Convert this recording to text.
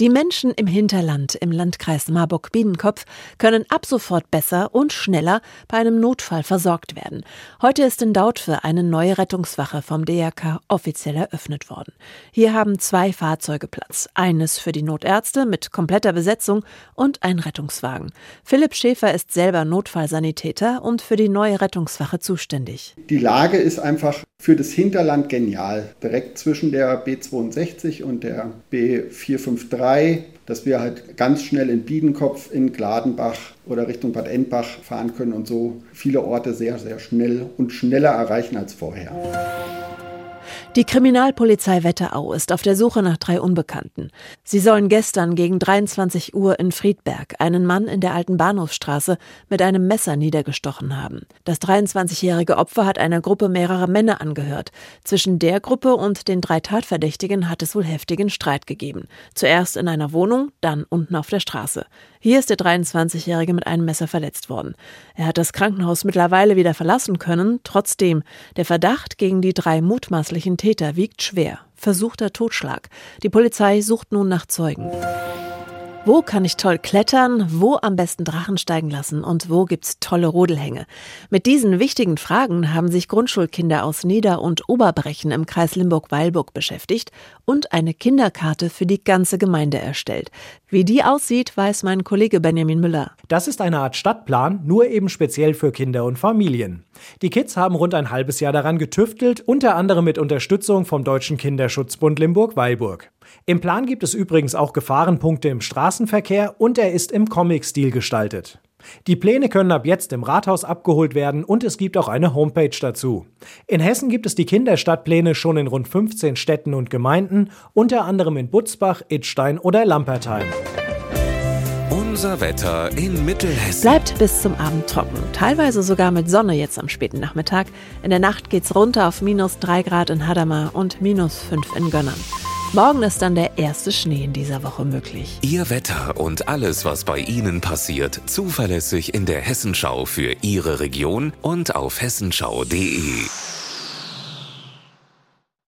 Die Menschen im Hinterland im Landkreis Marburg-Biedenkopf können ab sofort besser und schneller bei einem Notfall versorgt werden. Heute ist in Dautphe eine neue Rettungswache vom DRK offiziell eröffnet worden. Hier haben zwei Fahrzeuge Platz. Eines für die Notärzte mit kompletter Besetzung und ein Rettungswagen. Philipp Schäfer ist selber Notfallsanitäter und für die neue Rettungswache zuständig. Die Lage ist einfach für das Hinterland genial. Direkt zwischen der B62 und der B453, dass wir halt ganz schnell in Biedenkopf, in Gladenbach oder Richtung Bad Endbach fahren können und so viele Orte sehr, sehr schnell und schneller erreichen als vorher. Die Kriminalpolizei Wetterau ist auf der Suche nach drei Unbekannten. Sie sollen gestern gegen 23 Uhr in Friedberg einen Mann in der alten Bahnhofsstraße mit einem Messer niedergestochen haben. Das 23-jährige Opfer hat einer Gruppe mehrerer Männer angehört. Zwischen der Gruppe und den drei Tatverdächtigen hat es wohl heftigen Streit gegeben. Zuerst in einer Wohnung, dann unten auf der Straße. Hier ist der 23-jährige mit einem Messer verletzt worden. Er hat das Krankenhaus mittlerweile wieder verlassen können. Trotzdem, der Verdacht gegen die drei mutmaßlichen Täter wiegt schwer. Versuchter Totschlag. Die Polizei sucht nun nach Zeugen. Wo kann ich toll klettern? Wo am besten Drachen steigen lassen? Und wo gibt's tolle Rodelhänge? Mit diesen wichtigen Fragen haben sich Grundschulkinder aus Nieder- und Oberbrechen im Kreis Limburg-Weilburg beschäftigt und eine Kinderkarte für die ganze Gemeinde erstellt. Wie die aussieht, weiß mein Kollege Benjamin Müller. Das ist eine Art Stadtplan, nur eben speziell für Kinder und Familien. Die Kids haben rund ein halbes Jahr daran getüftelt, unter anderem mit Unterstützung vom Deutschen Kinderschutzbund Limburg-Weilburg. Im Plan gibt es übrigens auch Gefahrenpunkte im Straßenverkehr und er ist im Comic-Stil gestaltet. Die Pläne können ab jetzt im Rathaus abgeholt werden und es gibt auch eine Homepage dazu. In Hessen gibt es die Kinderstadtpläne schon in rund 15 Städten und Gemeinden, unter anderem in Butzbach, Idstein oder Lampertheim. Unser Wetter in Mittelhessen. Bleibt bis zum Abend trocken. Teilweise sogar mit Sonne jetzt am späten Nachmittag. In der Nacht geht's runter auf minus 3 Grad in Hadamar und minus 5 in Gönnern. Morgen ist dann der erste Schnee in dieser Woche möglich. Ihr Wetter und alles, was bei Ihnen passiert, zuverlässig in der Hessenschau für Ihre Region und auf hessenschau.de.